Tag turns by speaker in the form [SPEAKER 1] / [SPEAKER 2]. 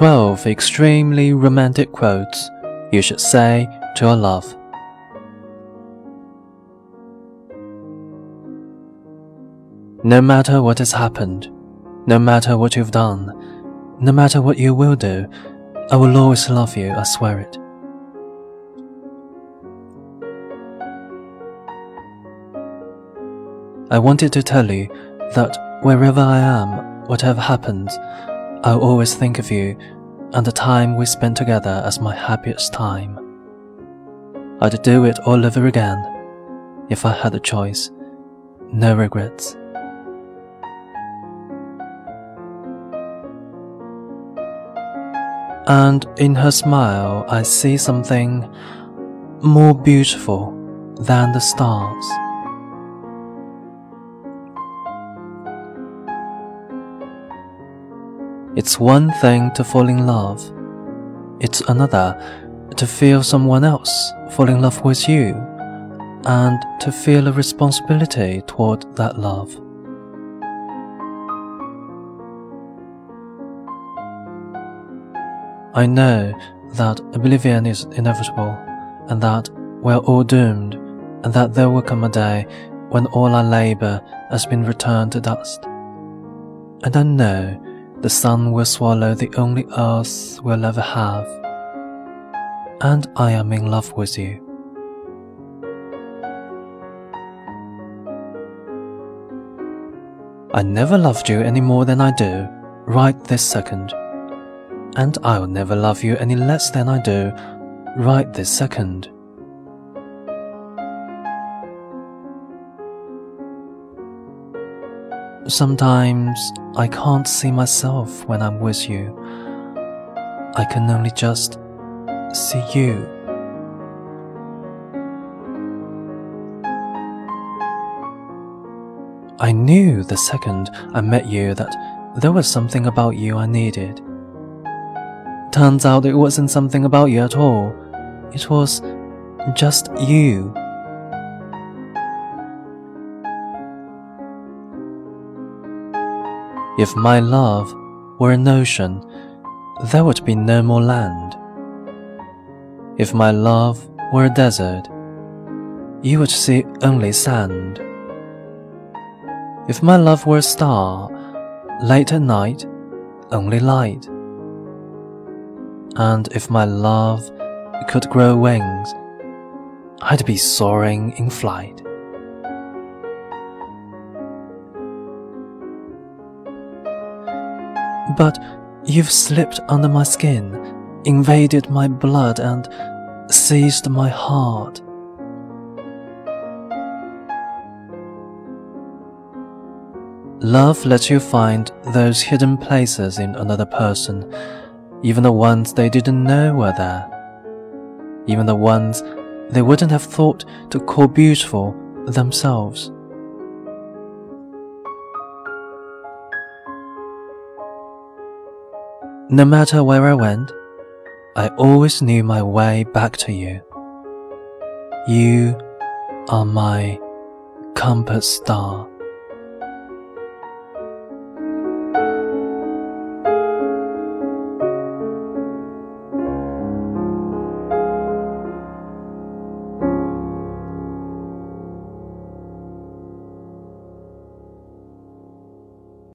[SPEAKER 1] 12 extremely romantic quotes you should say to your love. No matter what has happened, no matter what you've done, no matter what you will do, I will always love you, I swear it. I wanted to tell you that wherever I am, whatever happens, I'll always think of you and the time we spent together as my happiest time. I'd do it all over again if I had a choice. No regrets. And in her smile, I see something more beautiful than the stars. It's one thing to fall in love, it's another to feel someone else fall in love with you and to feel a responsibility toward that love. I know that oblivion is inevitable and that we're all doomed and that there will come a day when all our labor has been returned to dust. And I know the sun will swallow the only earth we'll ever have. And I am in love with you. I never loved you any more than I do, right this second. And I'll never love you any less than I do, right this second. Sometimes I can't see myself when I'm with you. I can only just see you. I knew the second I met you that there was something about you I needed. Turns out it wasn't something about you at all. It was just you. If my love were an ocean, there would be no more land. If my love were a desert, you would see only sand. If my love were a star, late at night, only light. And if my love could grow wings, I'd be soaring in flight. But you've slipped under my skin, invaded my blood, and seized my heart. Love lets you find those hidden places in another person, even the ones they didn't know were there, even the ones they wouldn't have thought to call beautiful themselves. No matter where I went, I always knew my way back to you. You are my compass star.